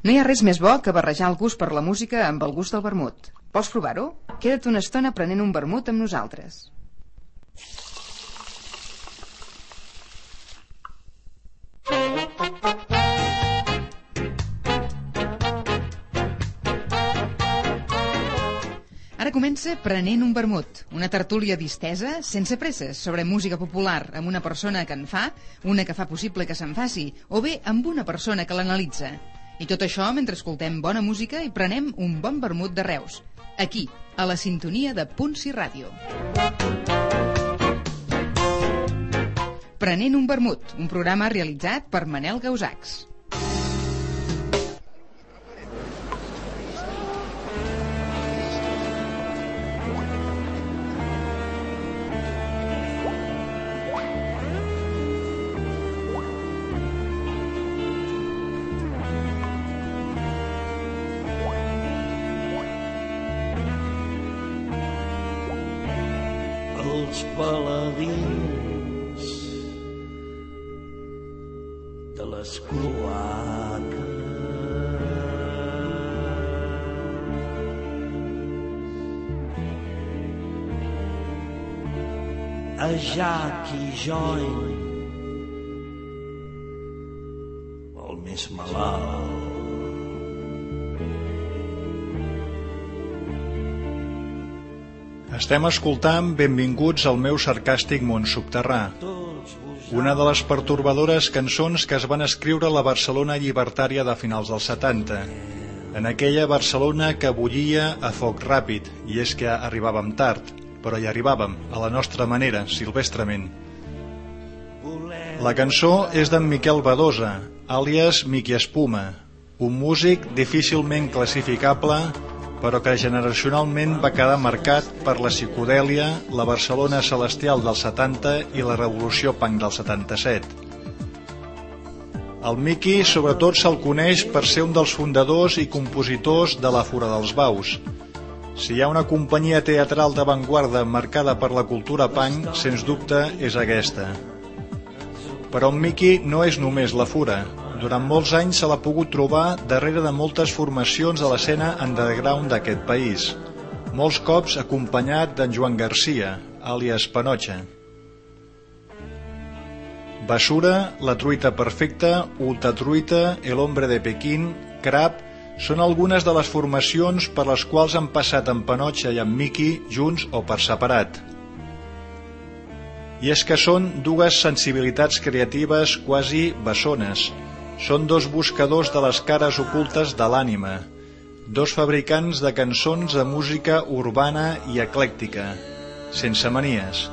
No hi ha res més bo que barrejar el gust per la música amb el gust del vermut. Vols provar-ho? Queda't una estona prenent un vermut amb nosaltres. Ara comença Prenent un vermut, una tertúlia distesa, sense presses, sobre música popular, amb una persona que en fa, una que fa possible que se'n faci, o bé amb una persona que l'analitza. I tot això mentre escoltem bona música i prenem un bon vermut de Reus. Aquí, a la sintonia de Punts i Ràdio. Prenent un vermut, un programa realitzat per Manel Gausacs. A Jackie Join, el més malalt. Estem escoltant Benvinguts al meu sarcàstic món subterrà, una de les pertorbadores cançons que es van escriure a la Barcelona llibertària de finals dels 70, en aquella Barcelona que bullia a foc ràpid, i és que arribàvem tard, però hi arribàvem, a la nostra manera, silvestrament. La cançó és d'en Miquel Badosa, àlies Miqui Espuma, un músic difícilment classificable però que generacionalment va quedar marcat per la psicodèlia, la Barcelona celestial dels 70 i la revolució punk del 77. El Miki sobretot se'l coneix per ser un dels fundadors i compositors de la Fura dels Baus. Si hi ha una companyia teatral d'avantguarda marcada per la cultura punk, sens dubte és aquesta. Però en Miki no és només la Fura, durant molts anys se l'ha pogut trobar darrere de moltes formacions de l'escena underground d'aquest país, molts cops acompanyat d'en Joan Garcia, àlies Panocha. Basura, La truita perfecta, Ultra truita, El hombre de Pequín, Crab, són algunes de les formacions per les quals han passat en Panocha i en Miki junts o per separat. I és que són dues sensibilitats creatives quasi bessones, són dos buscadors de les cares ocultes de l'ànima, dos fabricants de cançons de música urbana i eclèctica, sense manies.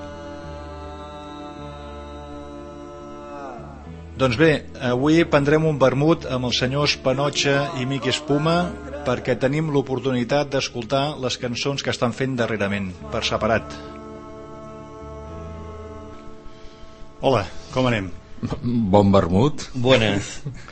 Doncs bé, avui prendrem un vermut amb els senyors Panotxa i Miqui Espuma perquè tenim l'oportunitat d'escoltar les cançons que estan fent darrerament, per separat. Hola, com anem? Bon vermut. Buenas.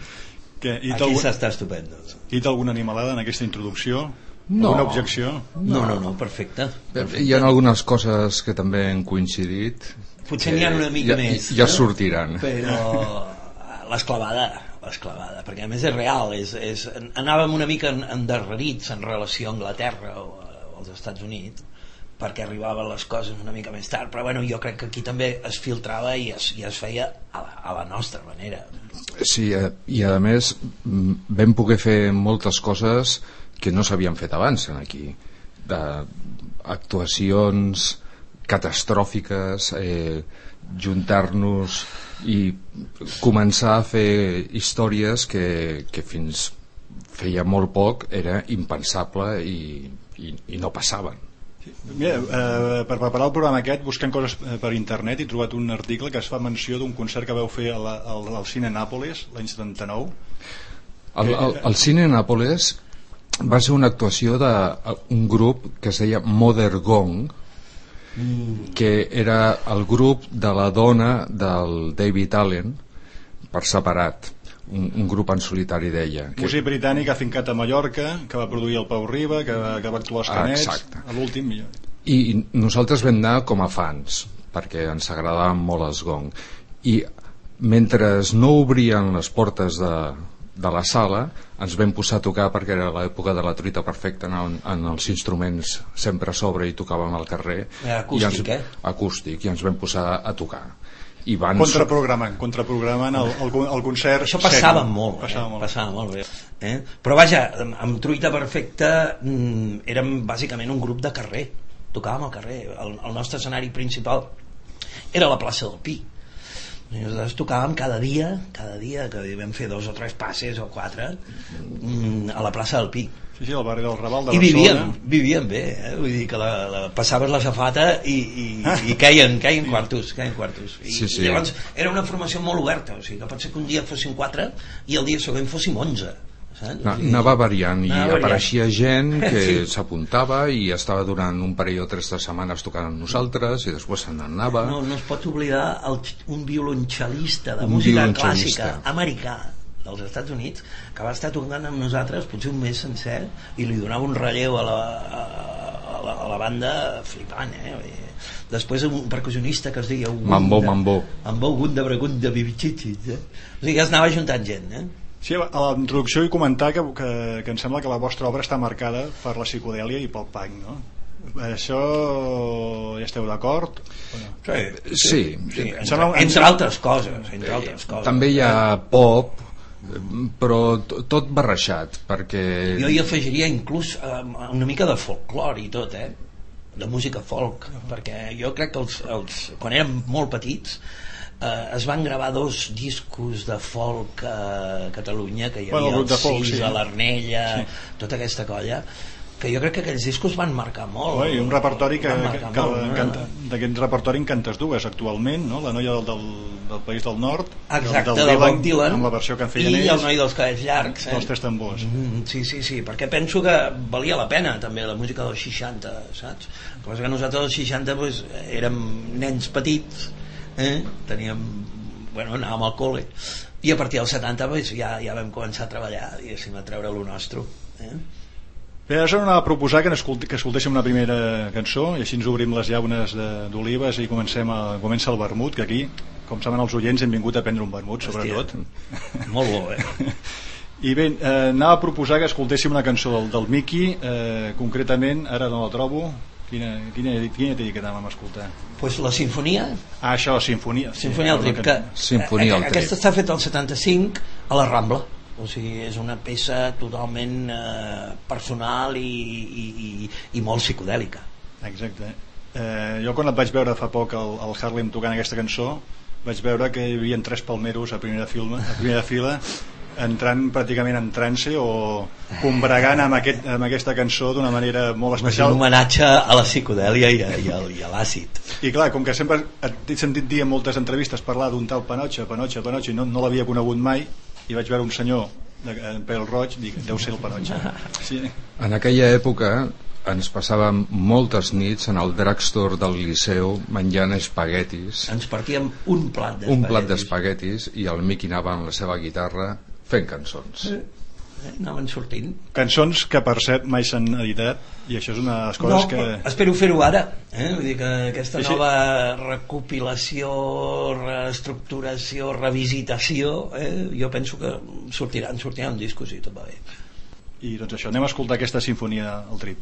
Què, i Aquí s'està estupendo. I alguna animalada en aquesta introducció? No. Alguna objecció? No, no, no, perfecte. perfecte. Hi ha algunes coses que també han coincidit. Potser n'hi ha una mica ja, més. Ja no? sortiran. Però l'esclavada, l'esclavada, perquè a més és real, és, és, anàvem una mica endarrerits en relació a Anglaterra o, o als Estats Units, perquè arribaven les coses una mica més tard, però bueno, jo crec que aquí també es filtrava i es, i es feia a la, a la nostra manera. Sí, eh, i a més vam poder fer moltes coses que no s'havien fet abans en aquí. De, actuacions catastròfiques, eh, juntar-nos i començar a fer històries que, que fins feia molt poc era impensable i, i, i no passaven. Mira, eh, per preparar el programa aquest, buscant coses eh, per internet, he trobat un article que es fa menció d'un concert que veu fer al, al, al Cine Nàpolis l'any 79. El, el, el Cine Nàpolis va ser una actuació d'un grup que es deia Mother Gong, mm. que era el grup de la dona del David Allen per separat un, un grup en solitari d'ella que... músic britànic afincat a Mallorca que va produir el Pau Riba que, que va actuar als Canets Exacte. a l'últim millor i nosaltres vam anar com a fans perquè ens agradaven molt els gong i mentre no obrien les portes de, de la sala ens vam posar a tocar perquè era l'època de la truita perfecta en, en els instruments sempre a sobre i tocàvem al carrer Era acústic, i ens, eh? acústic i ens vam posar a tocar i van Contraprogramant, contraprogramant el, el, el concert. Això passava sec. molt, Passava eh? molt. passava molt bé. Eh? Però vaja, amb, amb Truita Perfecta mm, érem bàsicament un grup de carrer. Tocàvem al carrer. El, el nostre escenari principal era la plaça del Pi. I nosaltres tocàvem cada dia, cada dia, que vam fer dos o tres passes o quatre, mm, a la plaça del Pi. Sí, sí, al barri del Raval de I vivíem, Barcelona. vivíem bé, eh? vull dir que la, la, passaves la safata i, i, i queien, queien quartos, queien quartos. I, Sí, sí. I llavors era una formació molt oberta, o sigui que pot ser que un dia fossin quatre i el dia següent fóssim onze. Saps? Na- O sigui, Anava variant i anava variant. apareixia gent que Sí. s'apuntava i estava durant un parell o tres de setmanes tocant amb nosaltres i després se n'anava No, no es pot oblidar el, un violoncel·lista de Un música clàssica americà dels Estats Units que va estar tocant amb nosaltres potser un mes sencer i li donava un relleu a la, a la, a la banda flipant eh? Després un percussionista que es deia Mambo, Mambo. Mambo Gunda Bregunda Bibichichis eh? o sigui que es anava juntant gent eh? Sí, a la introducció i comentar que, que, que em sembla que la vostra obra està marcada per la psicodèlia i pel punk, no? Això ja esteu d'acord? no? sí, sí, sí, entre, entre altres coses entre altres coses també hi ha pop però tot barrejat perquè Jo hi afegiria inclús eh, una mica de folklore i tot, eh? de música folk, perquè jo crec que els, els, quan érem molt petits eh, es van gravar dos discos de folk a Catalunya, que hi Bueno, havia el grup de el folk, Cis, sí. a l'Arnella, tota aquesta colla, que jo crec que aquells discos van marcar molt. Oi, un repertori que, que, que molt, no? d'aquest repertori en cantes dues actualment, no? La noia del, del, del País del Nord, Exacte, del, del Bob Dylan, amb la versió que en feien i ells, el noi dels cabells llargs. Eh? dels tres tambors. Mm, sí, sí, sí, perquè penso que valia la pena també la música dels 60, saps? El que passa que nosaltres als 60 pues, érem nens petits, eh? teníem, bueno, anàvem al col·le, i a partir dels 70 pues, ja, ja vam començar a treballar, diguéssim, a treure lo nostre. Eh? Bé, ara anava a proposar que, escolti, que escoltéssim una primera cançó i així ens obrim les llaunes d'olives i comencem a, comença el vermut, que aquí, com saben els oients, hem vingut a prendre un vermut, sobretot. Molt bo, eh? I bé, eh, anava a proposar que escoltéssim una cançó del, del Miqui, eh, concretament, ara no la trobo, quina, quina, quina t'he dit que anàvem a escoltar? pues la sinfonia, Ah, això, Sinfonia. sí, Sinfonia al Trip, que, Sinfonia al aquesta està feta al 75 a la Rambla o sigui, és una peça totalment eh, personal i, i, i, i molt psicodèlica Exacte. Eh, jo quan et vaig veure fa poc al, al Harlem tocant aquesta cançó vaig veure que hi havia tres palmeros a primera, filma, a primera fila entrant pràcticament en trance o combregant amb, aquest, amb aquesta cançó d'una manera molt és un especial homenatge a la psicodèlia i a, i a, i a l'àcid. I clar, com que sempre he sentit dir en moltes entrevistes parlar d'un tal Panotxa, Panotxa, Panotxa i no, no l'havia conegut mai i vaig veure un senyor de, en pèl roig dic, deu ser el Panotxa sí. en aquella època ens passàvem moltes nits en el drugstore del Liceu menjant espaguetis. Ens partíem un plat d'espaguetis un plat d'espaguetis. i el Miqui anava amb la seva guitarra fent cançons Eh, anaven sortint cançons que per cert mai s'han editat i això és una de les no, coses que però espero fer-ho ara eh? vull dir que aquesta Sí, sí. nova recopilació reestructuració, revisitació eh? jo penso que sortiran, sortiran discos i tot va bé i doncs això, anem a escoltar aquesta sinfonia al trip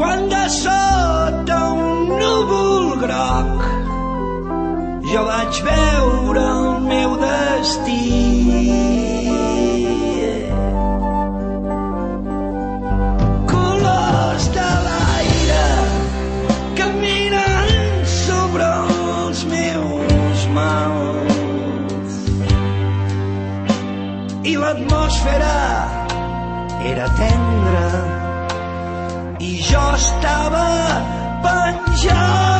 Quan de sota un núvol groc jo vaig veure el meu destí. Sobre els meus i l'atmosfera era tendra jo estava penjat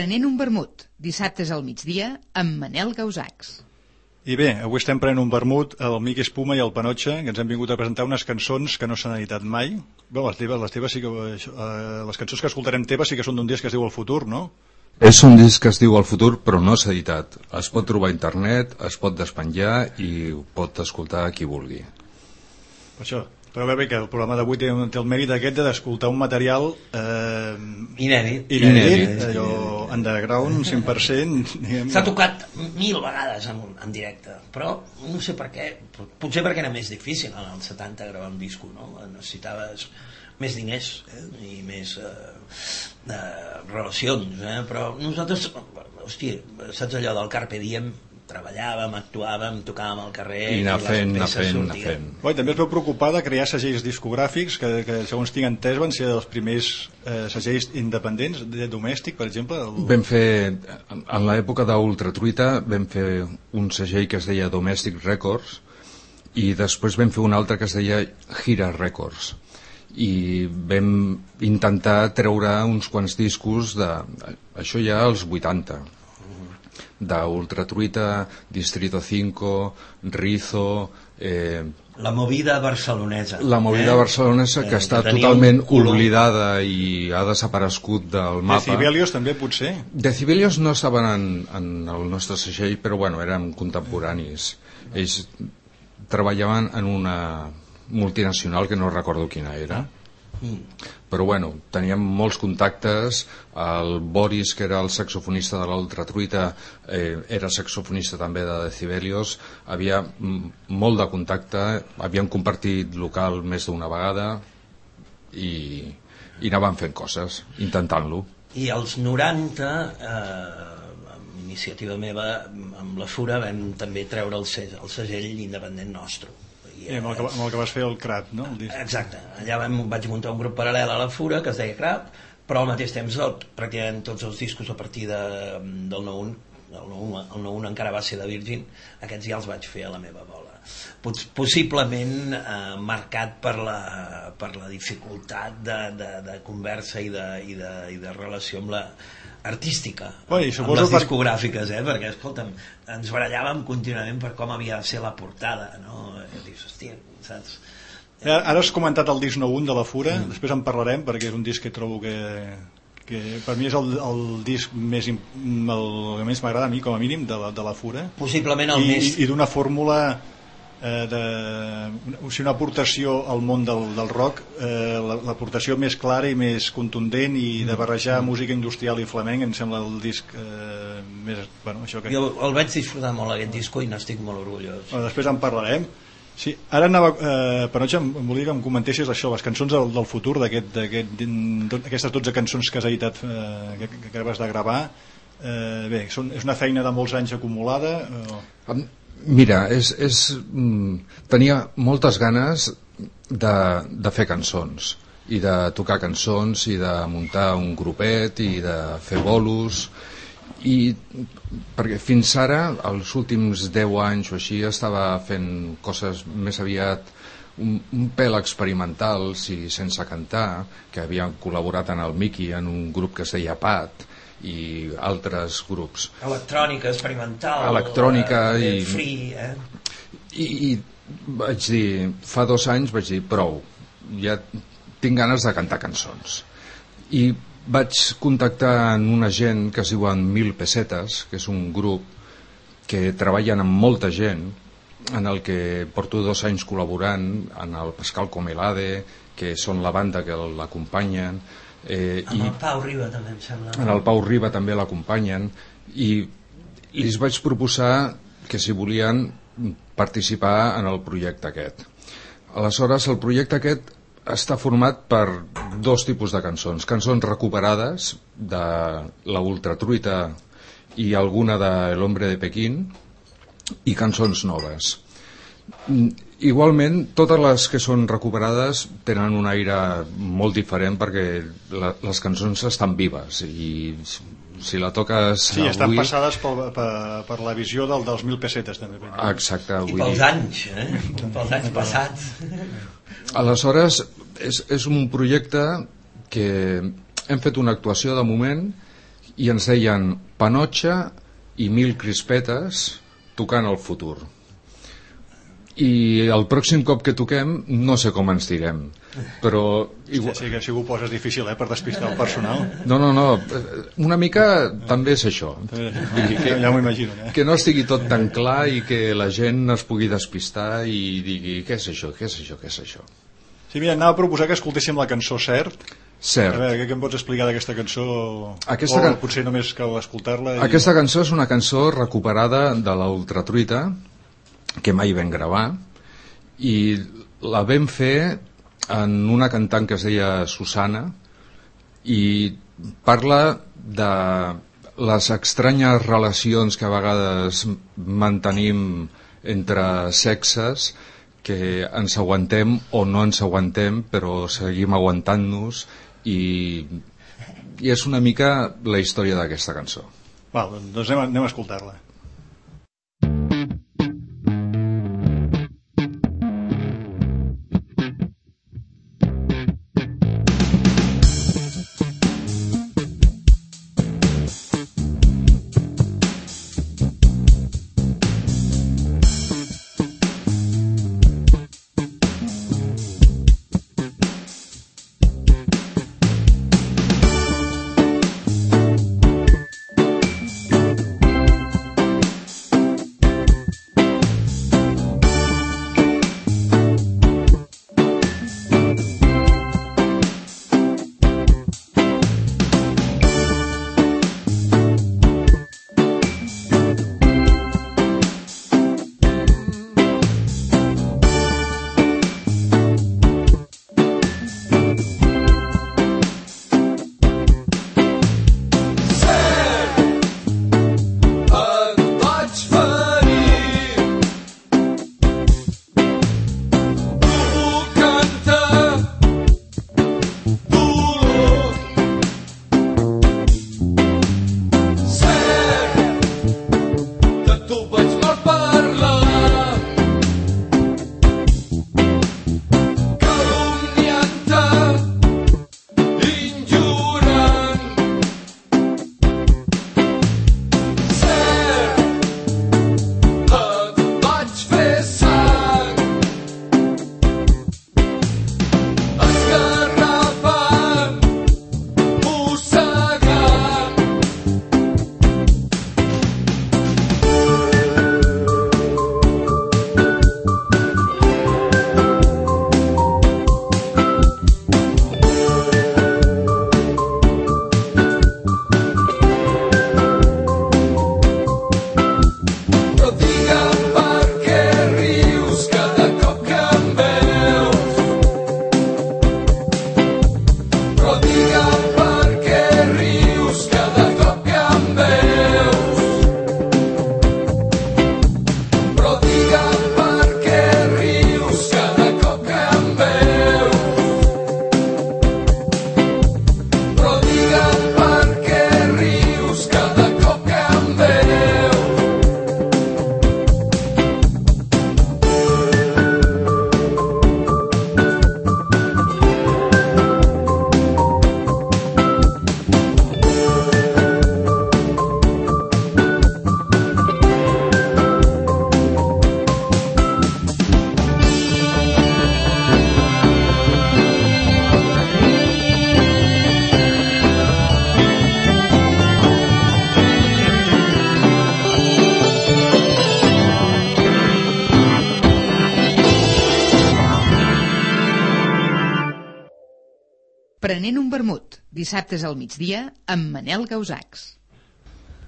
Prenent un vermut, dissabtes al migdia, amb Manel Gausacs. I bé, avui estem prenent un vermut, el Mic Espuma i el Panotxa, que ens han vingut a presentar unes cançons que no s'han editat mai. Bé, les teves, les teves sí que... Eh, les cançons que escoltarem teves sí que són d'un disc que es diu El Futur, no? És un disc que es diu El futur, però no s'ha editat. Es pot trobar a internet, es pot despenjar i ho pot escoltar qui vulgui. Per això. Però bé, bé que el programa d'avui té, té el mèrit aquest d'escoltar un material eh, Inèdit. inèdit, Inèdit. allò underground, 100%, diguem. S'ha tocat mil vegades en, en directe, però no sé per què, potser perquè era més difícil en els 70 gravar un disco, no? Necessitaves més diners eh? i més eh, eh, relacions, eh? però nosaltres, hòstia, saps allò del Carpe Diem? Treballàvem, actuàvem, tocàvem al carrer... I anar fent, anar fent, anar fent. Bé, també es veu preocupar de crear segells discogràfics que, que segons tinc entès van ser els primers eh, segells independents de domèstic, per exemple. El... Vam fer, en l'època d'Ultratruita, vam fer un segell que es deia Domestic Records i després vam fer un altre que es deia Gira Records i vam intentar treure uns quants discos de, això ja als 80 d'Ultratruita, Distrito 5, Rizo, eh, La movida barcelonesa. la movida eh? barcelonesa que Eh, està tenia totalment un oblidada i ha desaparegut del mapa. Decibelios també potser. Decibelios no estaven en, en el nostre segell, però bueno, eren contemporanis. Ells treballaven en una multinacional que no recordo quina era. Però bueno, teníem molts contactes. El Boris, que era el saxofonista de l'Altra Truita, eh, era saxofonista també de Decibelios. Havia mm, molt de contacte, havíem compartit local més d'una vegada i, i anàvem fent coses, intentant-lo. I als 90, eh, amb iniciativa meva, amb la Fura, vam també treure el, el segell independent nostre. Eh, amb, el que, amb el que vas fer el CRAP, no? El disc. Exacte, allà vam, vaig muntar un grup paral·lel a la Fura que es deia Crap, però al mateix temps el, pràcticament tots els discos a partir de, del 9-1 el 9, el 9 encara va ser de Virgin, aquests ja els vaig fer a la meva bola. Pots, possiblement eh, marcat per la, per la dificultat de, de, de conversa i de, i, de, i de relació amb la artística, Bueno, i amb les discogràfiques, eh? perquè, escolta'm, ens barallàvem contínuament per com havia de ser la portada, no? I dius, hòstia, saps? Ara has comentat el disc 9-1 de la Fura, mm. després en parlarem perquè és un disc que trobo que, que per mi és el, el disc més, im- el que més m'agrada a mi com a mínim de la, de la Fura Possiblement el i, més... i d'una fórmula eh, de, o sigui, una aportació al món del, del rock eh, la- l'aportació més clara i més contundent i de barrejar música industrial i flamenc em sembla el disc eh, més, bueno, això que... Jo el vaig disfrutar molt aquest disco i n'estic molt orgullós. Bueno, després en parlarem. Sí, ara anava, eh, Panocha, em em volia que em comentessis això, les cançons del, del futur, d'aquest- d'aquest- d'aquest- aquestes 12 cançons que has editat, eh, que, que acabes de gravar. Eh, bé, són, és una feina de molts anys acumulada? O... Em- Mira, és, és, mm, tenia moltes ganes de, de fer cançons i de tocar cançons i de muntar un grupet i de fer bolos i perquè fins ara els últims 10 anys o així estava fent coses més aviat un, un pèl experimentals i sense cantar que havien col·laborat en el Mickey en un grup que es deia Pat i altres grups Electrònica, experimental... Electrònica eh, i- Free, eh? i, i vaig dir, fa dos anys vaig dir prou, ja tinc ganes de cantar cançons i vaig contactar amb una gent que es diuen Mil Pesetes que és un grup que treballen amb molta gent en el que porto dos anys col·laborant en el Pascal Comelade que són la banda que l'acompanyen eh, Amb el Pau Riba també em sembla. en el Pau Riba també l'acompanyen i i els vaig proposar que si volien participar en el projecte aquest. Aleshores, el projecte aquest està format per dos tipus de cançons. Cançons recuperades de la Ultratruita i alguna de El hombre de Pequín i cançons noves. Igualment, totes les que són recuperades tenen un aire molt diferent perquè la, les cançons estan vives i si la toques Sí, estan avui... passades per, per, per la visió del, dels mil pessetes també. Exacte, I vull pels dir... anys, eh? Pels anys passats. Aleshores, és, és un projecte que hem fet una actuació de moment i ens deien Panotxa i Mil Crispetes tocant el futur. I el pròxim cop que toquem no sé com ens direm, però Sí, igual, sí, que si ho poses difícil, eh, per despistar el personal. no, no, no, una mica també és això. Vull dir Ja, ja m'ho imagino, eh? que no estigui tot tan clar i que la gent es pugui despistar i digui què és això, què és això, què és això. Sí, mira, anava a proposar que escoltéssim la cançó Cert. A Cert. veure, què em pots explicar d'aquesta cançó? Aquesta o can- potser només cal escoltar-la. I... Aquesta cançó és una cançó recuperada de la Ultratruita que mai vam gravar i la vam fer en una cantant que es deia Susana i parla de les estranyes relacions que a vegades mantenim entre sexes que ens aguantem o no ens aguantem però seguim aguantant-nos i, i és una mica la història d'aquesta cançó Val, doncs anem a, a escoltar-la. Prenent un vermut, dissabtes al migdia, amb Manel Gausacs.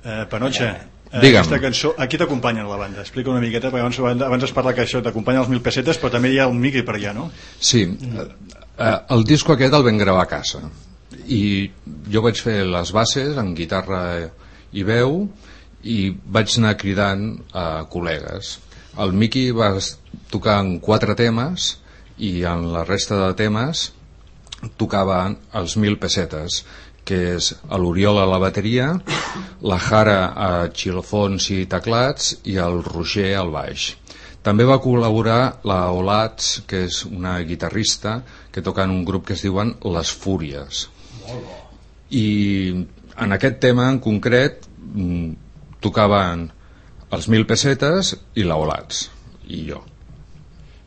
Eh, Panotxa, eh, Digue'm. aquesta cançó, aquí t'acompanyen la banda, explica una miqueta, perquè abans, abans es parla que això t'acompanya els mil pessetes, però també hi ha un Miqui per allà, no? Sí, eh, eh, el disco aquest el vam gravar a casa i jo vaig fer les bases en guitarra i veu i vaig anar cridant a col·legues. El Miqui va tocar en quatre temes i en la resta de temes tocaven els mil pessetes que és l'Oriol a la bateria, la Jara a xilofons i teclats i el Roger al baix. També va col·laborar la Olats, que és una guitarrista que toca en un grup que es diuen Les Fúries. I en aquest tema en concret mm, tocaven els mil pessetes i la Olats, i jo.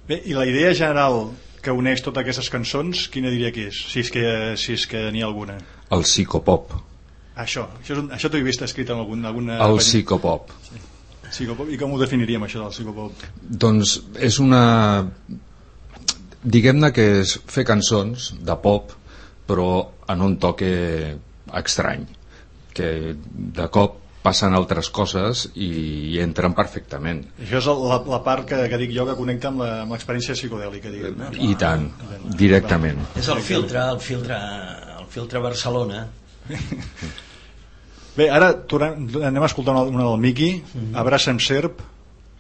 Bé, i la idea general que uneix totes aquestes cançons, quina diria que és? Si és que, si és que n'hi ha alguna. El psicopop. Això, això, és un, això t'ho he vist escrit en algun, alguna... El psicopop. psicopop. I com ho definiríem, això del psicopop? Doncs és una... Diguem-ne que és fer cançons de pop, però en un toque estrany, que de cop passen altres coses i hi entren perfectament. Això és la, la part que, que dic jo que connecta amb l'experiència psicodèlica, diguem. No? I tant, directament. És el filtre, el filtre, el filtre Barcelona. Bé, ara tornem, anem a escoltar una, una del Miqui, Mhm. Abraça'm Serp,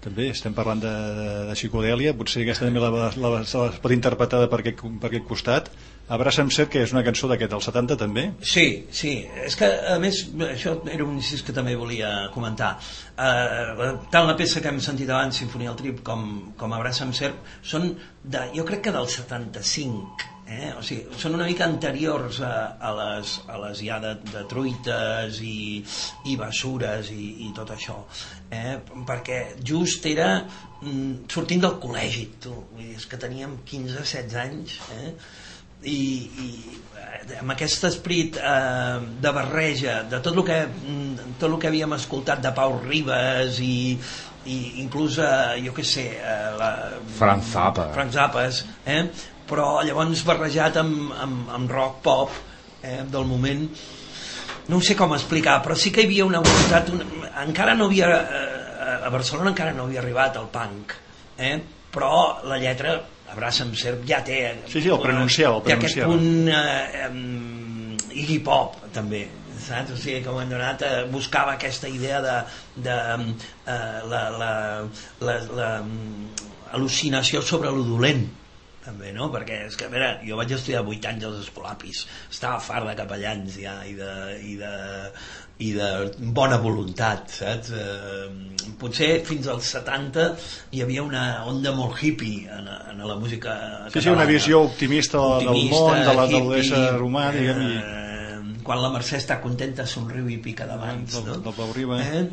també estem parlant de, de, de psicodèlia, potser aquesta també la, la, la, se la pot interpretar per aquest, per aquest costat. Abraça'm Serp, que és una cançó d'aquest, del 70 també. Sí, sí, és que a més això era un incís que també volia comentar uh, tant la peça que hem sentit abans Sinfonia al Trip com, com Abraça amb Serp són de, jo crec que del 75 eh? o sigui, són una mica anteriors a, a, les, a les ja de, de truites i, i bessures i, i tot això eh? perquè just era mm, sortint del col·legi tu. Vull dir, és que teníem 15-16 anys eh? I, i eh, amb aquest esperit eh, de barreja de tot el que mm, tot el que havíem escoltat de Pau Ribas i, i inclús eh, jo què sé eh, la, Frank Zappa. Frank Zappas eh? però llavors barrejat amb, amb, amb rock pop eh? del moment no sé com explicar però sí que hi havia una voluntat una, encara no havia eh, a Barcelona encara no havia arribat el punk eh? però la lletra Abraça'm Serp ja té Sí, sí, el pronunciava, el té aquest punt eh, em, Iggy Pop també saps? O sigui, que han donat eh, buscava aquesta idea de, de eh, la, la, la, la al·lucinació sobre lo dolent també, no? Perquè és que, a veure, jo vaig estudiar 8 anys als Escolapis, estava fart de capellans ja i de, i de, i de bona voluntat, saps? Eh, potser fins als 70 hi havia una onda molt hippie en, en la música Sí, sí, una catalana. visió optimista, del Optimista, món, de la, de hippie, l'ésser humà, diguem, i eh, quan la Mercè està contenta somriu i pica de mans Del- no? del Riba. eh?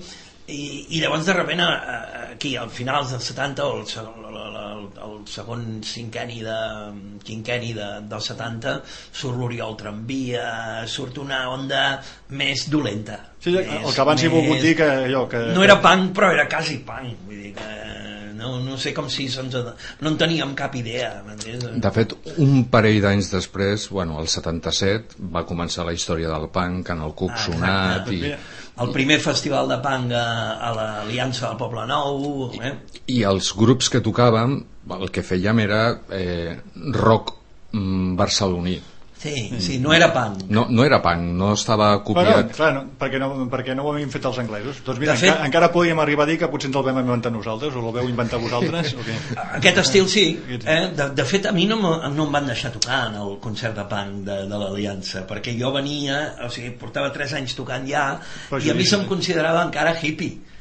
I, i llavors de repente eh, aquí al finals dels 70 o el, segon- el, el, el segon cinquenni de, quinquenni de, dels 70 surt l'Oriol Tramvia surt una onda més dolenta Sí, sí, el que abans he volgut dir que allò que... no era punk però era quasi punk vull dir que no, no sé com si se'ns no en teníem cap idea? De fet, un parell d'anys després, bueno, el 77, va començar la història del punk en el Cuc Ah, Sonat exacte. i, el primer festival de punk a, l'Aliança del Poble Nou eh? i els grups que tocàvem el que fèiem era eh, rock mm, barceloní sí, sí, no era punk no, no era punk, no estava copiat clar, no, perquè, no, perquè no ho havíem fet els anglesos. Doncs mira, De fet- encara, encara podríem arribar a dir que potser ens el vam inventar nosaltres, o el veu inventar vosaltres, o què? aquest estil sí eh? de, de fet a mi no, no em van deixar tocar en el concert de punk de, de l'Aliança perquè jo venia, o sigui, portava 3 anys tocant ja Però i a mi se'm considerava encara hippie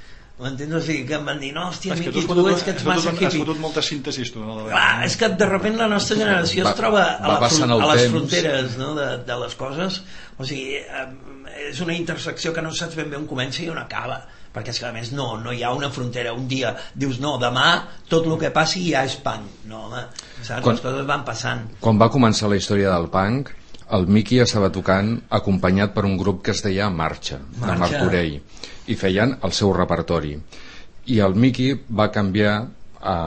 m'entens? O sigui, que em van dir no, hòstia, tu Miqui, tu fotut, és que ets massa fotut, has hippie fotut moltes síntesis, tu. No, de Clar, és que de repente la nostra generació Va- es troba a, va la, passant fron- el a les temps. fronteres no, de, de les coses o sigui, és una intersecció que no saps ben bé on comença i on acaba perquè és que a més no, no hi ha una frontera un dia dius no, demà tot el que passi ja és punk no, home, saps? Quan- les coses van passant quan va començar la història del punk el Miqui estava tocant acompanyat per un grup que es deia Marxa, de Marxa. Martorell i feien el seu repertori. I el Miqui va canviar a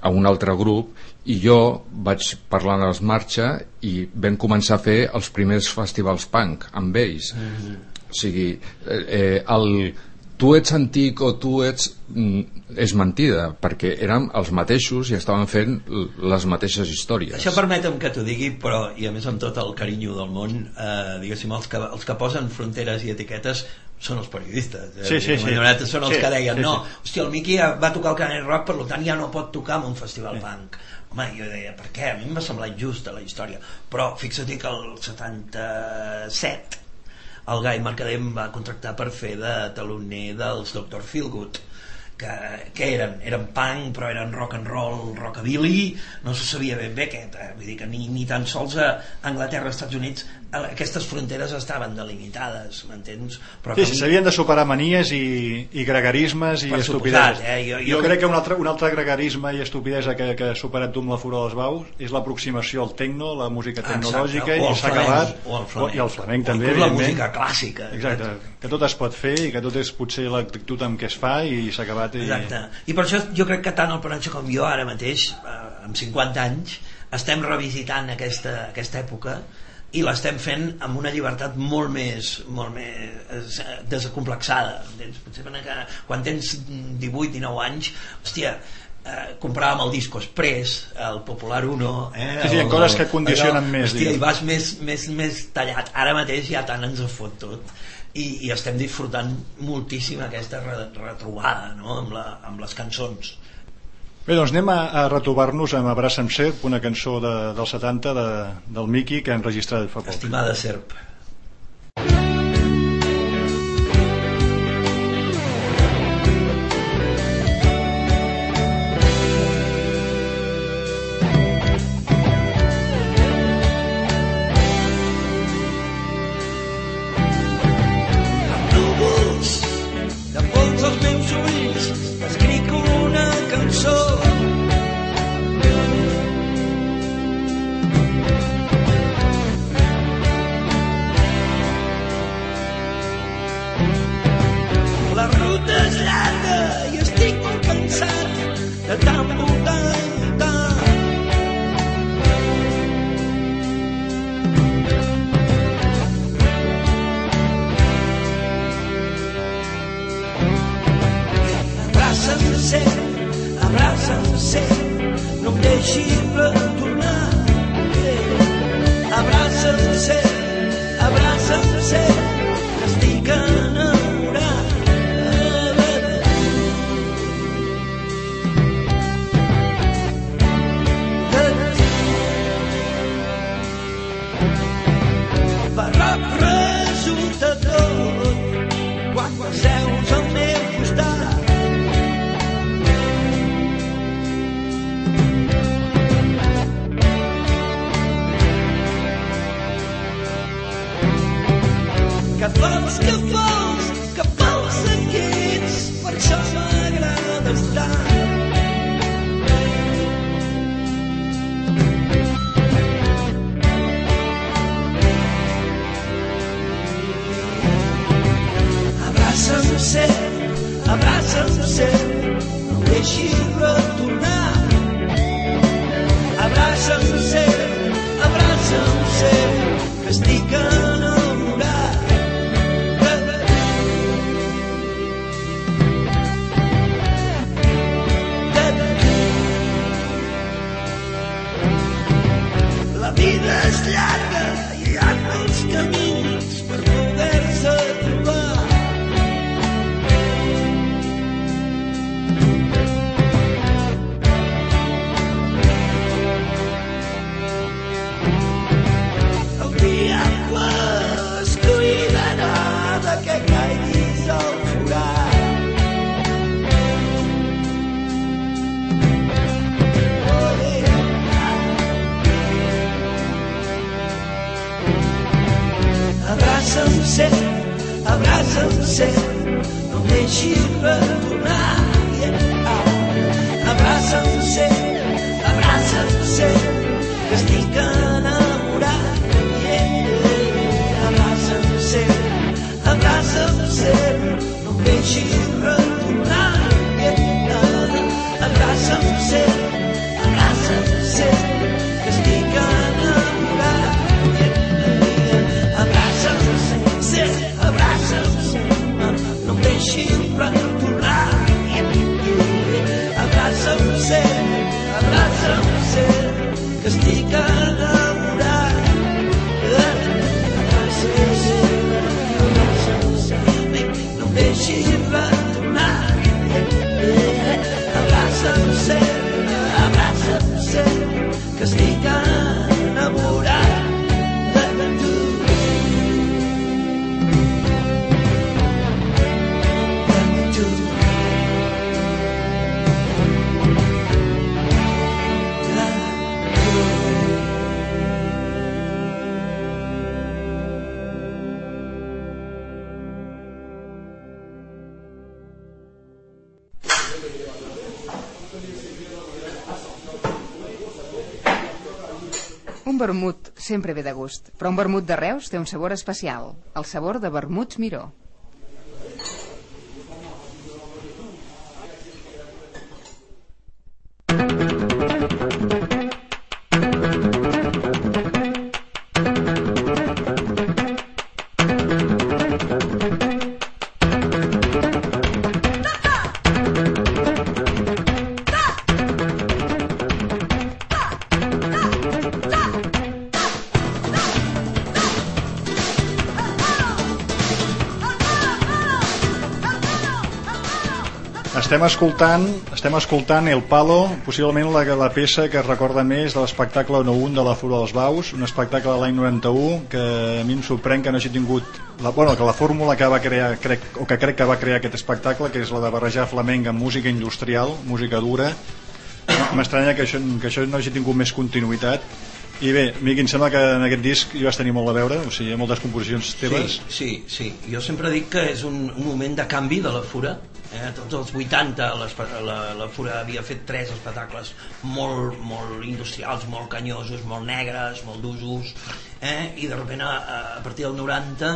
a un altre grup i jo vaig parlar en els marxa i vam començar a fer els primers festivals punk amb ells. Mm -hmm. o sigui eh, eh, el, tu ets antic o tu ets mm, és mentida perquè érem els mateixos i estaven fent les mateixes històries. Això permetem que t'ho digui però i a més amb tot el carinyo del món eh, diguéssim els que, els que posen fronteres i etiquetes són els periodistes eh? sí, sí, sí. són els sí, que deien sí, no, sí. hòstia, el Miqui va tocar el Canet Rock per tant ja no pot tocar en un festival sí. punk home, jo deia, per què? A mi em va semblar injusta la història però fixa't que el 77 el Gai Mercader em va contractar per fer de taloner dels Dr. Feelgood que, que eren, eren punk però eren rock and roll, rockabilly no se sabia ben bé què eh, vull dir que ni, ni tan sols a Anglaterra, als Estats Units aquestes fronteres estaven delimitades m'entens? sí, sí, s'havien de superar manies i, i gregarismes i estupideses eh? jo, jo, jo crec que un altre, un altre gregarisme i estupidesa que, que ha superat tu amb la Fura dels Baus és l'aproximació al tecno, la música tecnològica i s'ha acabat o el flamenc, i el flamenc també la música clàssica exacte, que tot es pot fer i que tot és potser l'actitud amb què es fa i s'ha acabat i... exacte, i per això jo crec que tant el Panatxo com jo ara mateix eh, amb 50 anys estem revisitant aquesta, aquesta època i l'estem fent amb una llibertat molt més, molt més eh, desacomplexada. Potser que quan tens 18-19 anys hòstia, eh, compràvem el disco express el Popular 1 eh, sí, sí, el, coses que condicionen allò, més hòstia, i vas més, més, més tallat. Ara mateix ja tant ens ha fot tot. I, i estem disfrutant moltíssim aquesta retrobada no? amb, la, amb les cançons Bé, doncs anem a, a retrobar-nos amb Abraça amb Serp, una cançó de, dels 70 de, del Miqui que hem registrat fa poc. Estimada Serp. she blood. Un vermut sempre ve de gust, però un vermut de Reus té un sabor especial, el sabor de vermuts Miró. Estem escoltant, estem escoltant El Palo, possiblement la, la peça que recorda més de l'espectacle 1-1 de la Fura dels Baus, un espectacle de l'any 91 que a mi em sorprèn que no hagi tingut la, bueno, que la fórmula que va crear, crec, o que crec que va crear aquest espectacle, que és la de barrejar flamenc amb música industrial, música dura, m'estranya que, això, que això no hagi tingut més continuïtat i bé, a mi que em sembla que en aquest disc hi vas tenir molt a veure, o sigui, hi ha moltes composicions teves Sí, sí, sí. Jo sempre dic que és un, un moment de canvi de la Fura. Eh? Tots els 80 l'espe- la, la Fura havia fet tres espectacles molt, molt industrials, molt canyosos, molt negres, molt d'usos, eh? i de sobte a, a partir del 90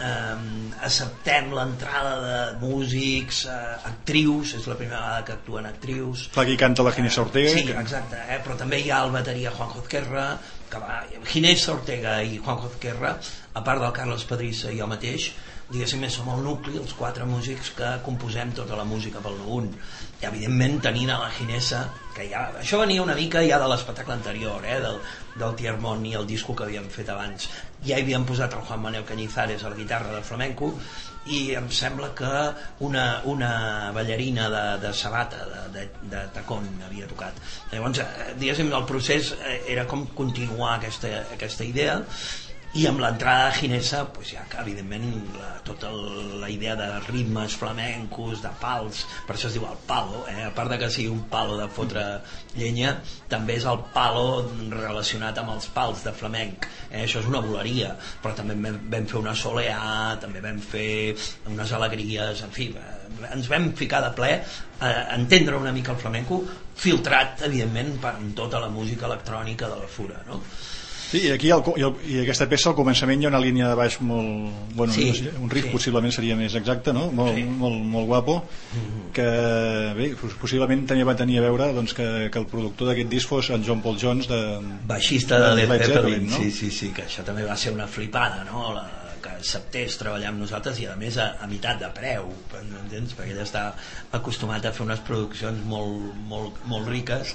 eh, acceptem l'entrada de músics, eh, actrius, és la primera vegada que actuen actrius, Clar, aquí canta la Ginesa Ortega Sí, que- exacte, eh? però també hi ha el bateria Juanjo Ezquerra, que va, Ginés Ortega i Juanjo Ezquerra, a part del Carles Pedrissa i jo mateix, diguéssim, som el nucli, els quatre músics que composem tota la música pel 1 i evidentment tenint a la Ginesa que ja, això venia una mica ja de l'espectacle anterior eh, del, del Tiermont i el disco que havíem fet abans. Ja hi havíem posat el Juan Manuel Cañizares a la guitarra del flamenco i em sembla que una, una ballarina de, de sabata de, de, de tacón havia tocat. Llavors eh, diguéssim el procés eh, era com continuar aquesta, aquesta idea i amb l'entrada de Ginesa pues ja evidentment la, tota la idea de ritmes flamencos de pals, per això es diu el palo eh? a part de que sigui un palo de fotre llenya, també és el palo relacionat amb els pals de flamenc eh? això és una voleria però també vam, vam fer una soleà també vam fer unes alegries en fi, eh, ens vam ficar de ple a entendre una mica el flamenco filtrat evidentment per tota la música electrònica de la fura no? Sí, i aquí el, i, el, i aquesta peça al començament hi ha una línia de baix molt... Bueno, Sí, no sé, un riff sí. possiblement seria més exacte, no? Molt, Sí. Mm-hmm. molt, molt guapo, que bé, poss- possiblement també va tenir a veure doncs, que, que el productor d'aquest disc fos el John Paul Jones de... baixista de Led Led Zeppelin, Zeppelin, no? sí, sí, sí, que això també va ser una flipada, no? La, que acceptés treballar amb nosaltres i a més a, a meitat de preu, entens? Perquè ell està acostumat a fer unes produccions molt, molt, molt riques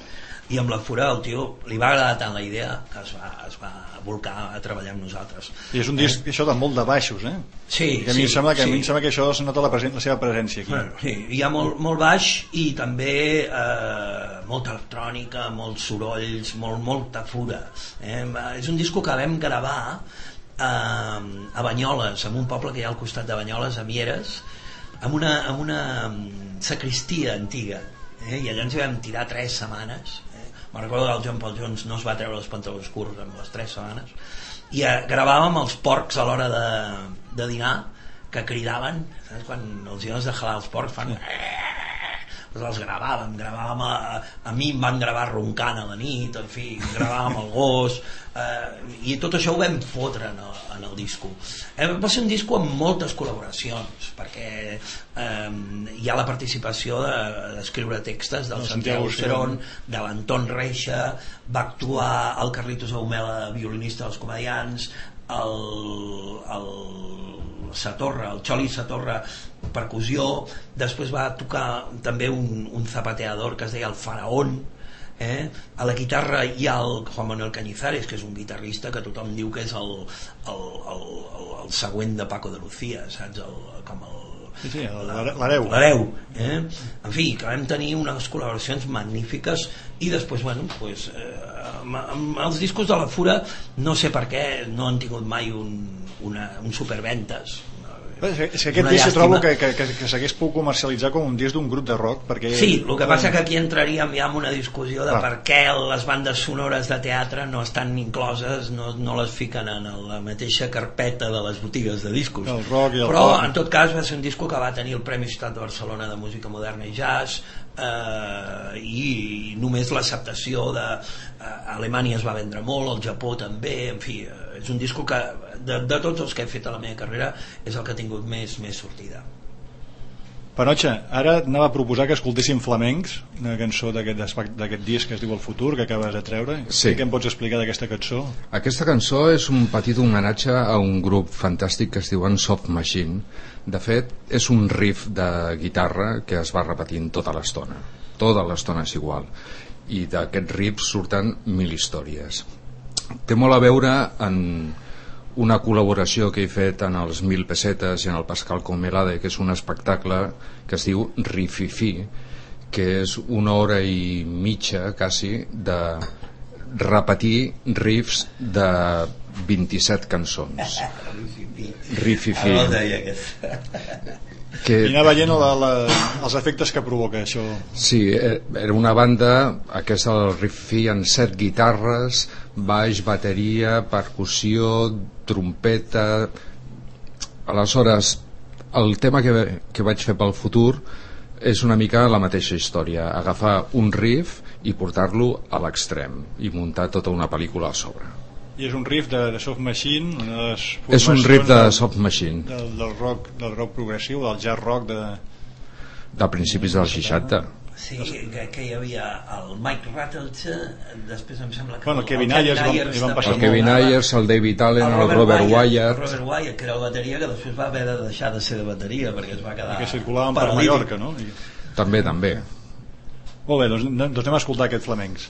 i amb la fura el tio li va agradar tant la idea que es va, es va volcar a treballar amb nosaltres. I és un disc, això de molt de baixos, eh? Sí, que a mi sí, em sembla que, a sí. mi em sembla que això es nota la, presen la seva presència aquí. Bueno, sí, hi ha molt, molt baix i també eh, molta electrònica, molts sorolls, molt, molta fura. Eh? És un disco que vam gravar eh, a Banyoles, en un poble que hi ha al costat de Banyoles, a Mieres, amb una, amb una mm, sacristia antiga. Eh? I allà ens hi vam tirar tres setmanes. Eh? Me'n recordo que el John Paul Jones no es va treure els pantalons curts en les tres setmanes i eh, gravàvem els porcs a l'hora de, de dinar que cridaven saps? quan els gens de jalar els porcs fan els gravàvem, gravàvem a, a mi em van gravar roncant a la nit en fi, gravàvem el gos eh, i tot això ho vam fotre en el, en el disco. Eh, va ser un disco amb moltes col·laboracions perquè eh, hi ha la participació de- d'escriure textos del Del Santiago Santiago Cerón de l'Anton Reixa va actuar el Carlitos Aumela violinista dels comedians el, el Satorra, el Xoli Satorra percussió, després va tocar també un, un zapateador que es deia el Faraón eh? a la guitarra hi ha el Juan Manuel Cañizares que és un guitarrista que tothom diu que és el, el, el, el, el següent de Paco de Lucía saps? El, com el, Sí, sí, l'hereu. l'hereu eh? en fi, que vam tenir unes col·laboracions magnífiques i després, bueno, pues, eh, amb, els discos de la Fura no sé per què no han tingut mai un, una, un superventes És que, aquest disc llàstima. trobo que, que, que, que s'hagués pogut comercialitzar com un disc d'un grup de rock perquè Sí, el que passa que aquí entraríem ja en una discussió de Clar. per què les bandes sonores de teatre no estan incloses, no, no les fiquen en la mateixa carpeta de les botigues de discos. El rock i el Però, pop. en tot cas, va ser un disco que va tenir el Premi Ciutat de Barcelona de Música Moderna i Jazz eh, i només l'acceptació de eh, Alemanya es va vendre molt, el Japó també, en fi, eh, és un disco que de, de tots els que he fet a la meva carrera és el que ha tingut més, més sortida. Panotxa, ara anava a proposar que escoltéssim Flamencs, una cançó d'aquest disc que es diu El futur, que acabes de treure. Sí. Què em pots explicar d'aquesta cançó? Aquesta cançó és un petit homenatge a un grup fantàstic que es diuen Soft Machine. De fet, és un riff de guitarra que es va repetint tota l'estona. Tota l'estona és igual. I d'aquest riff surten mil històries. Té molt a veure en una col·laboració que he fet en els Mil Pessetes i en el Pascal Comelade, que és un espectacle que es diu Rififi, que és una hora i mitja, quasi, de repetir riffs de 27 cançons. Rififi. Aquest. Que, I anar veient la, la, els efectes que provoca això. Sí, eh, era una banda, aquesta el riff en set guitarres, baix, bateria, percussió, trompeta... Aleshores, el tema que, que vaig fer pel futur és una mica la mateixa història, agafar un riff i portar-lo a l'extrem i muntar tota una pel·lícula a sobre. I és un riff de, de Soft Machine, una de les És un riff de formacions Soft Machine, del, del, rock, del rock progressiu, del jazz rock de... de principis dels 60. Sí, que, que hi havia el Mike Rattles, després em sembla que... Bueno, el- Kevin Ayers van- van passar El Kevin. Ayers, el David Allen, el Robert El Wyatt... Robert Wyatt, que era el bateria, que després va haver de deixar de ser de bateria perquè es va quedar... que circulaven per paralític. Mallorca, no? I... També, també. Molt bé, doncs, doncs anem a escoltar aquest flamencs.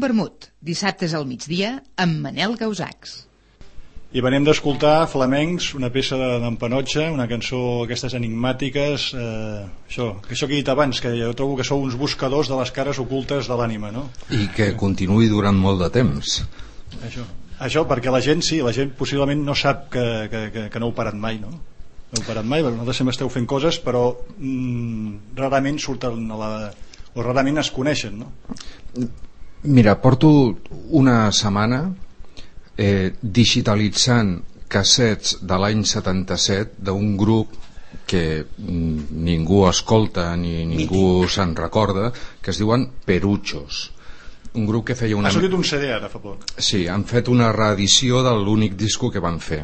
Un vermut, dissabtes al migdia, amb Manel Gausacs. I venim d'escoltar Flamencs, una peça de- d'en Panotxa, una cançó aquestes enigmàtiques, eh, això, que això que he dit abans, que jo trobo que sou uns buscadors de les cares ocultes de l'ànima, no? I que continuï durant molt de temps. Això. Això perquè la gent, sí, la gent possiblement no sap que, que, que, que no heu parat mai, no? No heu parat mai, vosaltres sempre esteu fent coses, però mm, rarament surten a la, o rarament es coneixen no? Mira, porto una setmana eh, digitalitzant cassets de l'any 77 d'un grup que mm, ningú escolta ni ningú se'n recorda, que es diuen Peruchos. Un grup que feia una... ha sortit un CD ara fa poc Sí, han fet una reedició de l'únic disco que van fer.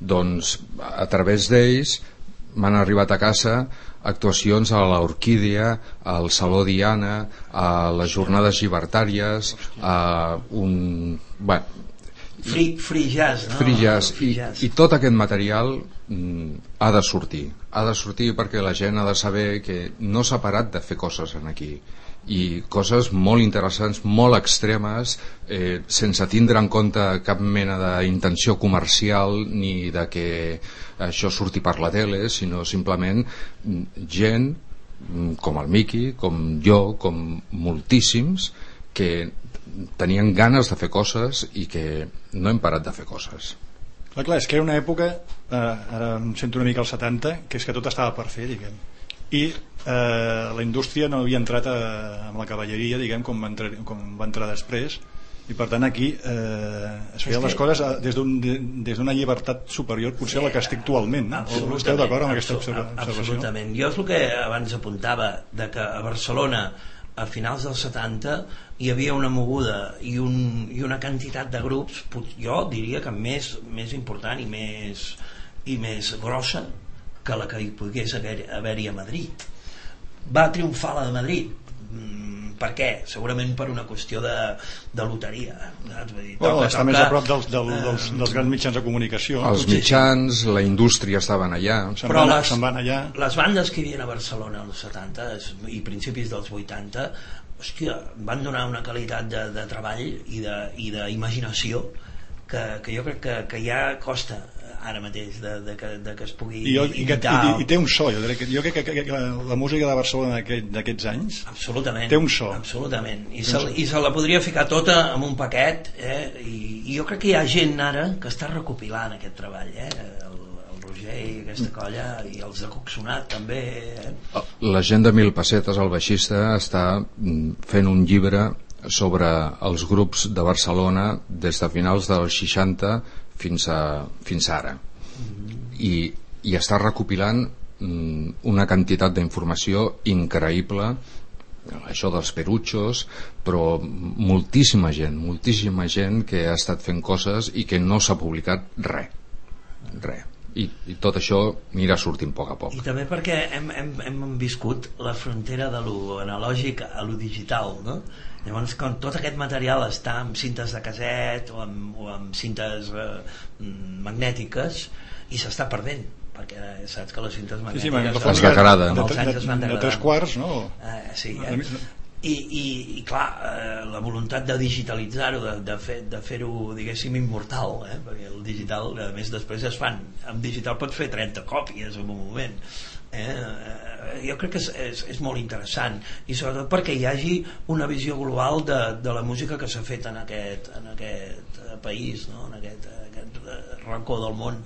Doncs a través d'ells m'han arribat a casa actuacions a l'Orquídea, al Saló Diana, a les Jornades Llibertàries, a un... Bé, Free, free jazz, no? free jazz, Free i, jazz. i tot aquest material mm, ha de sortir ha de sortir perquè la gent ha de saber que no s'ha parat de fer coses en aquí i coses molt interessants, molt extremes, eh, sense tindre en compte cap mena d'intenció comercial ni de que això surti per la tele, sinó simplement mm, gent mm, com el Miqui, com jo, com moltíssims, que tenien ganes de fer coses i que no hem parat de fer coses. Clar, clar, és que era una època, eh, ara em sento una mica als 70, que és que tot estava per fer, diguem. I eh, la indústria no havia entrat a, amb la cavalleria, diguem, com va entrar, com va entrar després, i per tant aquí eh, es feien És que- les coses eh, des d'un- de- des d'una llibertat superior potser a la que estic actualment no? Esteu d'acord amb aquesta observació? Absolutament. Jo és el que abans apuntava, de que a Barcelona a finals dels 70 hi havia una moguda i, un, i una quantitat de grups, jo diria que més, més important i més, i més grossa que la que hi pogués haver- haver-hi a Madrid. Va triomfar la de Madrid. Mm, Per què? Segurament per una qüestió de, de loteria. saps? Vull dir, Bueno, toca, està més toca, a prop dels, del, eh, dels, dels grans mitjans de comunicació Els mitjans, la indústria estaven allà. se'n però van, les- van allà les bandes que hi havia a Barcelona als 70 es- i principis dels 80 hòstia, van donar una qualitat de, de treball i de- i d'imaginació que, que jo crec que, que ja costa ara mateix de, de, que, de que es pugui i, jo, i, que, imitar i, i té un so jo crec, que, jo crec que, que, que la música de Barcelona d'aquest- d'aquests anys absolutament, Té un so. absolutament i se, i se la podria ficar tota en un paquet eh? I, i jo crec que hi ha gent ara que està recopilant aquest treball eh? el, el Roger i aquesta colla i els de Coxonat també eh? La gent de Mil Pessetes, el baixista, està mm, fent un llibre sobre els grups de Barcelona des de finals dels 60 fins, a, fins ara. I, i està recopilant mm, una quantitat d'informació increïble això dels peruchos però moltíssima gent moltíssima gent que ha estat fent coses i que no s'ha publicat res res I, i tot això anirà sortint a poc a poc I també perquè hem, hem, hem viscut la frontera de lo analògic a lo digital, no? Llavors, quan tot aquest material està amb cintes de caset o amb, o amb cintes eh, mm, magnètiques i s'està perdent perquè saps que les cintes sí, sí, magnètiques Es degraden. de, amb els de, anys es van de, de degradant. tres quarts no? Eh, sí, eh? I, i, i clar, eh, la voluntat de digitalitzar-ho, de, de fer- de fer-ho, diguéssim, immortal, eh? perquè el digital, a més, després es fan, amb digital pots fer 30 còpies en un moment. Eh? Eh, Jo crec que és, és, és molt interessant i sobretot perquè hi hagi una visió global de, de la música que s'ha fet en aquest, en aquest eh, país, no? en aquest, aquest eh, racó del món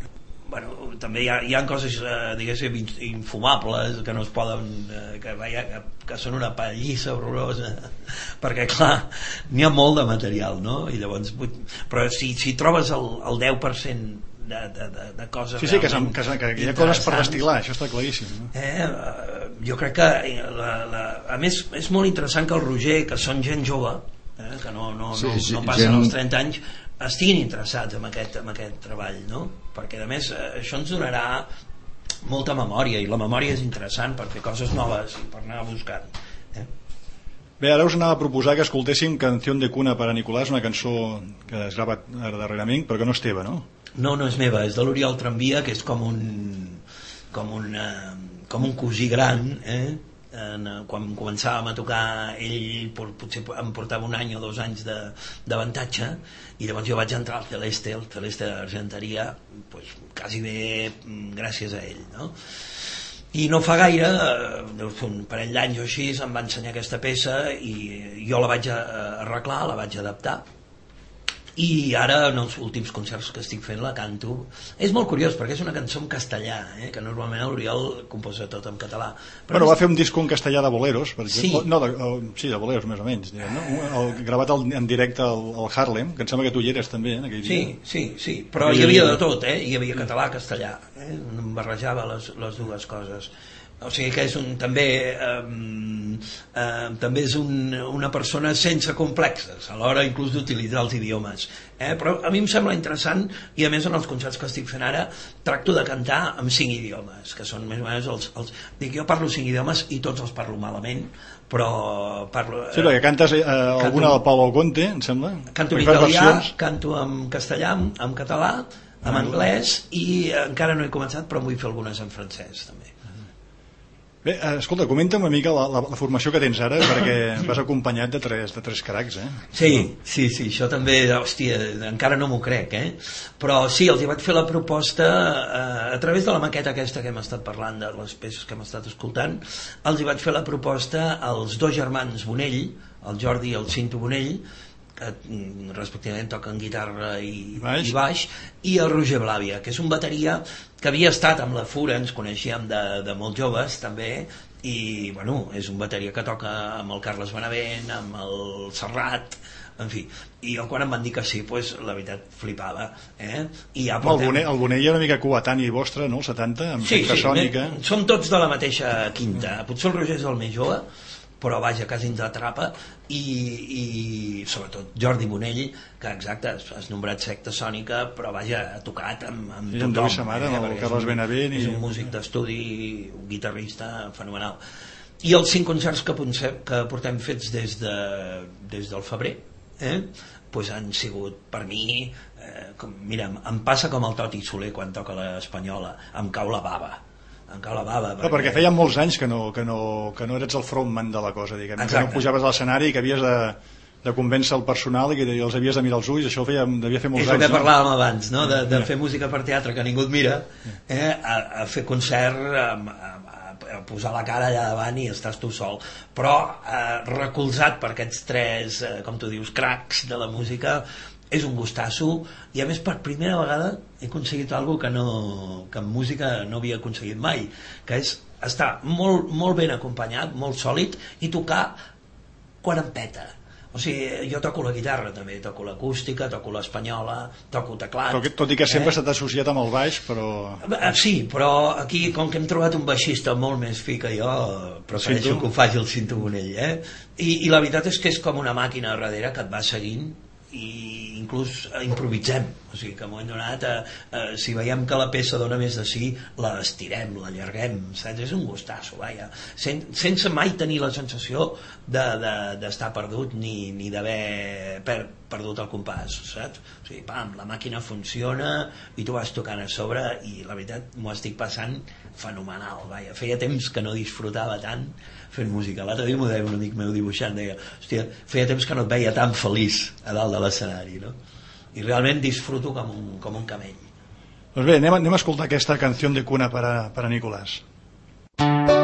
bueno, també hi ha, hi ha coses eh, diguéssim in- infumables que no es poden eh, que, que, que són una pallissa horrorosa perquè clar n'hi ha molt de material no? I llavors, però si, si trobes el, el 10% de, de, de, de coses sí, sí, que, realment que, que, hi ha coses per destil·lar això està claríssim no? Eh, eh, jo crec que eh, la, la, a més és molt interessant que el Roger que són gent jove eh, que no, no, Sí, no, sí, no passen gent- els 30 anys estiguin interessats en aquest, en aquest treball no? perquè a més eh, això ens donarà molta memòria i la memòria és interessant per fer coses noves i per anar buscant eh? Bé, ara us anava a proposar que escoltéssim Canció de cuna per a Nicolàs, una cançó que es grava ara darrerament, però que no és teva, no? No, no és meva, és de l'Oriol Tramvia, que és com un, com un, eh, com un cosí gran, eh? En, eh, quan començàvem a tocar ell potser em portava un any o dos anys d'avantatge i llavors jo vaig entrar al Celeste el Celeste d'Argenteria pues, quasi bé mm, gràcies a ell no? i no fa gaire eh, deu fer un parell d'anys o així em va ensenyar aquesta peça i jo la vaig arreglar, la vaig adaptar i ara en els últims concerts que estic fent la canto és molt curiós perquè és una cançó en castellà eh? que normalment l'Oriol composa tot en català Però bueno, va fer un disc en castellà de boleros, per Sí. No, de, o, sí, de boleros, més o menys. diguem, No? El, gravat al, en directe al, al Harlem, que em sembla que tu hi eres també, en aquell Sí, dia. sí, sí, però Hi havia de tot, eh? Hi havia català, castellà, eh? barrejava les, les dues coses. O sigui que és un, també, eh, eh, també és un, una persona sense complexes, a l'hora inclús d'utilitzar els idiomes. Eh? Però a mi em sembla interessant, i a més en els concerts que estic fent ara, tracto de cantar amb cinc idiomes, que són més o menys els... els dic, jo parlo cinc idiomes i tots els parlo malament, però parlo... Sí, perquè cantes eh, alguna del Pau Conte, em sembla. Canto en italià, versions. canto en castellà, en, en català, en Ah, anglès i encara no he començat però en vull fer algunes en francès també. Bé, eh, escolta, comenta'm una mica la, la, la formació que tens ara, perquè vas acompanyat de tres, de tres cracs, eh? Sí, sí, sí, això també, hòstia, encara no m'ho crec, eh? Però sí, els hi vaig fer la proposta eh, a través de la maqueta aquesta que hem estat parlant, de les peces que hem estat escoltant, els hi vaig fer la proposta als dos germans Bonell, el Jordi i el Cinto Bonell, que mm, respectivament toquen guitarra i Baix. i baix, i el Roger Blàvia, que és un bateria que havia estat amb la Fura, ens coneixíem de, de molt joves també, i bueno, és un bateria que toca amb el Carles Benavent, amb el Serrat, en fi, i jo quan em van dir que sí, pues, la veritat flipava, eh? I ja El Bonell, el Bonell era una mica coetani vostre, no?, el 70, amb Sí, sí, sònica. me- som tots de la mateixa quinta. Potser el Roger és el més jove, però vaja, quasi ens atrapa i, i sobretot Jordi Bonell que exacte, has- nombrat secta sònica però vaja, ha tocat amb, amb Sí, tothom David Samara, amb el perquè és Carles un- Benavent i- és un músic d'estudi un guitarrista fenomenal i els cinc concerts que, poncem, que portem fets des, de, des del febrer eh? pues han sigut per mi eh, com, mira, em passa com el Toti Soler quan toca l'espanyola em cau la bava em cau la bava No, perquè feia molts anys que no, que no, que no eres el frontman de la cosa, diguem, que Exacte. no pujaves a l'escenari i que havies de, de convèncer el personal i que els havies de mirar els ulls, això feia, devia fer molts és el anys. que parlàvem abans no? de, de fer música per teatre que ningú et mira eh? a, a fer concert amb, a, a posar la cara allà davant i estàs tu sol però eh, recolzat per aquests tres eh, com tu dius cracs de la música és un gustasso i a més per primera vegada he aconseguit alguna que, no, que en música no havia aconseguit mai que és estar molt, molt ben acompanyat molt sòlid i tocar quan em peta o sigui, jo toco la guitarra també, toco l'acústica, toco l'espanyola, toco teclat. Tot, tot i que sempre eh? s'ha associat amb el baix, però... Eh, Sí, però aquí, com que hem trobat un baixista molt més fi que jo, prefereixo Cinto. que ho faci el Cinto Bonell, eh? I, I la veritat és que és com una màquina darrere que et va seguint i inclús eh, improvisem o sigui que en un moment donat eh, eh, si veiem que la peça dona més de sí la estirem, la allarguem saps? és un gustasso, vaja Sen, sense mai tenir la sensació d'estar de, d'estar perdut ni, ni d'haver per, perdut el compàs saps? O sigui, pam, la màquina funciona i tu vas tocant a sobre i la veritat m'ho estic passant fenomenal vaja. feia temps que no disfrutava tant fent música. L'altre dia m'ho deia un amic meu dibuixant, deia, hòstia, feia temps que no et veia tan feliç a dalt de l'escenari, no? I realment disfruto com un, com un camell. Doncs bé, anem, anem a escoltar aquesta canció de cuna per a, per a Nicolás. Un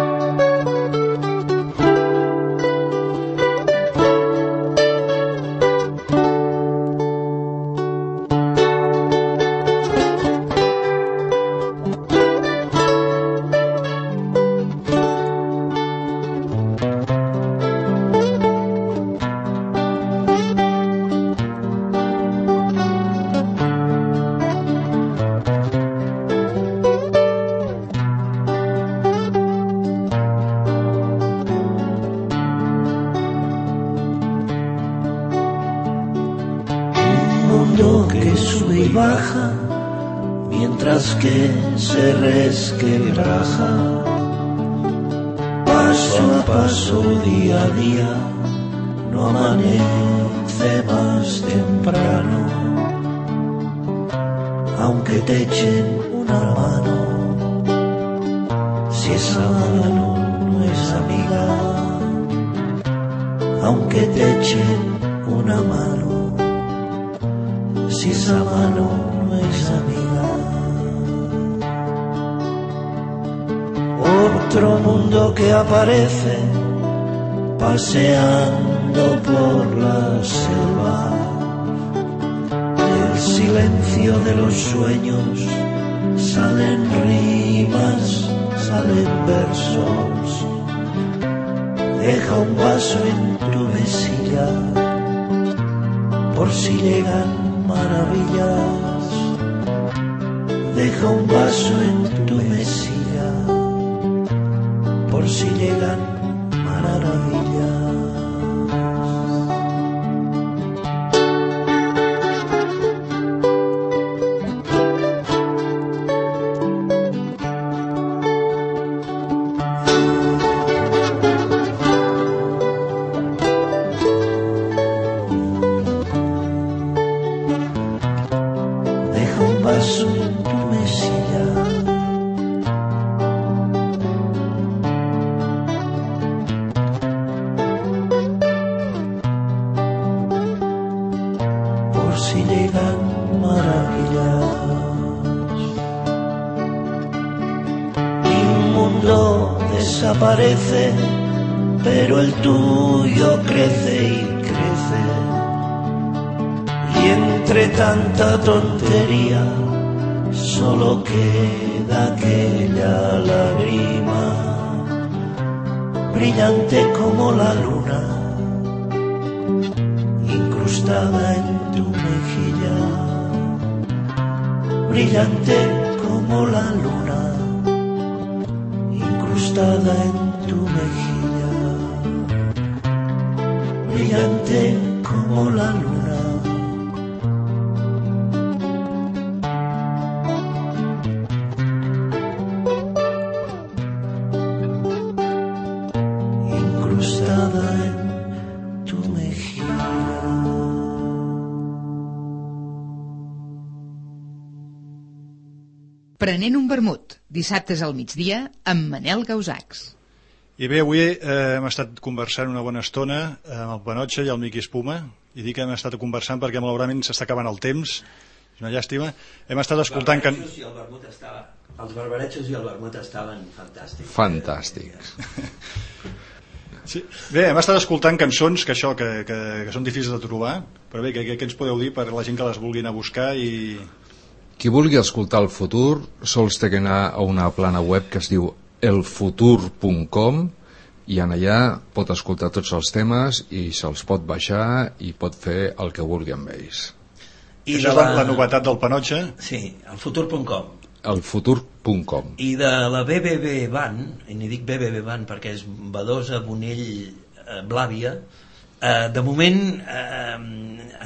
salen rimas, salen versos. Deja un vaso en tu mesilla por si llegan maravillas. Deja un vaso en tu mesilla por si llegan Prenent un vermut, dissabtes al migdia, amb Manel Gausacs. I bé, avui eh, hem estat conversant una bona estona amb el Panotxa i el Miqui Espuma, i dic que hem estat conversant perquè malauradament s'està acabant el temps, és una llàstima. Hem estat escoltant... Can... I el vermut estava... Els barbaretxos i el vermut estaven fantàstics. Fantàstics. Sí. Bé, hem estat escoltant cançons que això, que, que, que són difícils de trobar, però bé, què, què ens podeu dir per la gent que les vulgui anar a buscar i... Qui vulgui escoltar el futur sols té que anar a una plana web que es diu elfutur.com i en allà pot escoltar tots els temes i se'ls pot baixar i pot fer el que vulgui amb ells. I Això és la, la novetat del Panotxa. Sí, el futur.com. elfutur.com I de la BBB Van, i n'hi dic BBB Van perquè és Badosa, Bonell, eh, Blàvia, eh, de moment eh,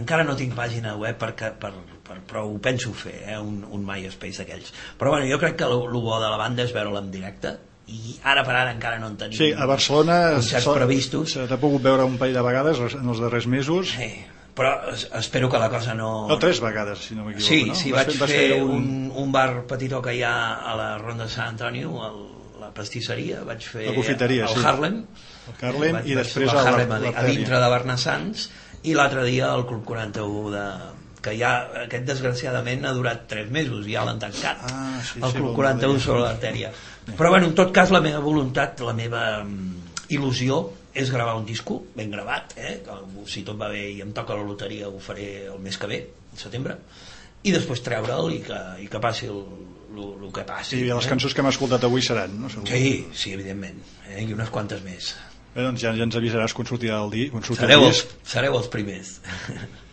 encara no tinc pàgina web perquè, per, per, però ho penso fer, eh, un, un MySpace d'aquells. Però bueno, jo crec que el bo de la banda és veure-la en directe i ara per ara encara no en tenim Sí, a Barcelona concerts s'ha- previstos. s'ha pogut veure un parell de vegades en els darrers mesos. Sí, però es- espero que la cosa no... No, tres vegades, si no m'equivoco. Sí, no? sí, Vas vaig vas fer un, un bar petitó que hi ha a la Ronda de Sant Antonio, el, la pastisseria, vaig fer La confiteria, al sí. Harlem, El Carlem vaig, i vaig després fer a al la, Harlem a, la a dintre de Bernassans i l'altre dia al Club 41 de que ja aquest desgraciadament ha durat 3 mesos i ja l'han tancat Ah, sí, el sí, Club vol 41 dir. sobre l'artèria però bueno, en tot cas la meva voluntat la meva mm, il·lusió és gravar un disco ben gravat eh? que si tot va bé i em toca la loteria ho faré el mes que ve, al setembre i després treure'l i que, i que passi el, el, el que passi Sí, les eh? cançons que hem escoltat avui seran, no? Segur. Sí, sí, evidentment. Eh? I unes quantes més. Bé, doncs ja, ja ens avisaràs quan surti el, di, quan surti Sereu el disc. sereu els primers.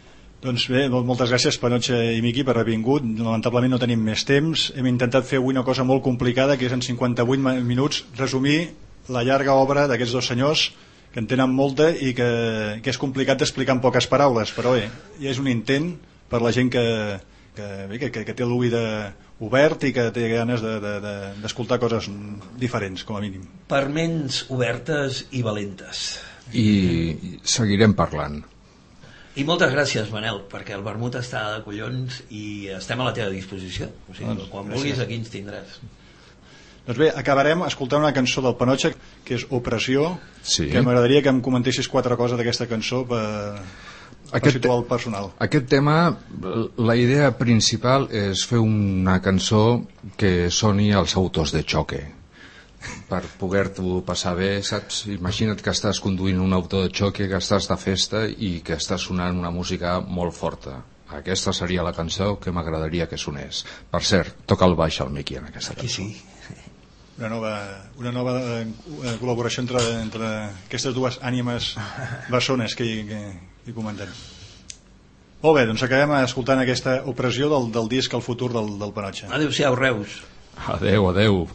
Doncs bé, mol- moltes gràcies Panotxa i Miqui per haver vingut. Lamentablement no tenim més temps. Hem intentat fer avui una cosa molt complicada, que és en 58 ma- minuts resumir la llarga obra d'aquests dos senyors que en tenen molta i que, que és complicat d'explicar en poques paraules, però bé, ja és un intent per la gent que, que, bé, que, que, té l'ull de- obert i que té ganes d'escoltar de, de, d'escoltar coses diferents, com a mínim. Per ments obertes i valentes. i seguirem parlant I moltes gràcies, Manel, perquè el vermut està de collons i estem a la teva disposició. O sigui, Doncs, quan gràcies. vulguis aquí ens tindràs. Doncs bé, acabarem escoltant una cançó del Panotxa, que és Opressió, Sí. que m'agradaria que em comentessis quatre coses d'aquesta cançó per, per Aquest- situar el personal. Aquest tema, la idea principal és fer una cançó que soni als autors de xoque per poder-t'ho passar bé, saps? Imagina't que estàs conduint un auto de xoque, que estàs de festa i que està sonant una música molt forta. aquesta seria la cançó que m'agradaria que sonés. Per cert, toca el baix al Miqui en aquesta Aquí cançó. sí. Una nova, una nova eh, col·laboració entre, entre aquestes dues ànimes bessones que, hi- que, que comentem. Molt bé, doncs acabem escoltant aquesta opressió del, del disc El futur del, del Panotxa. Adéu-siau, Reus. Adeu, adeu.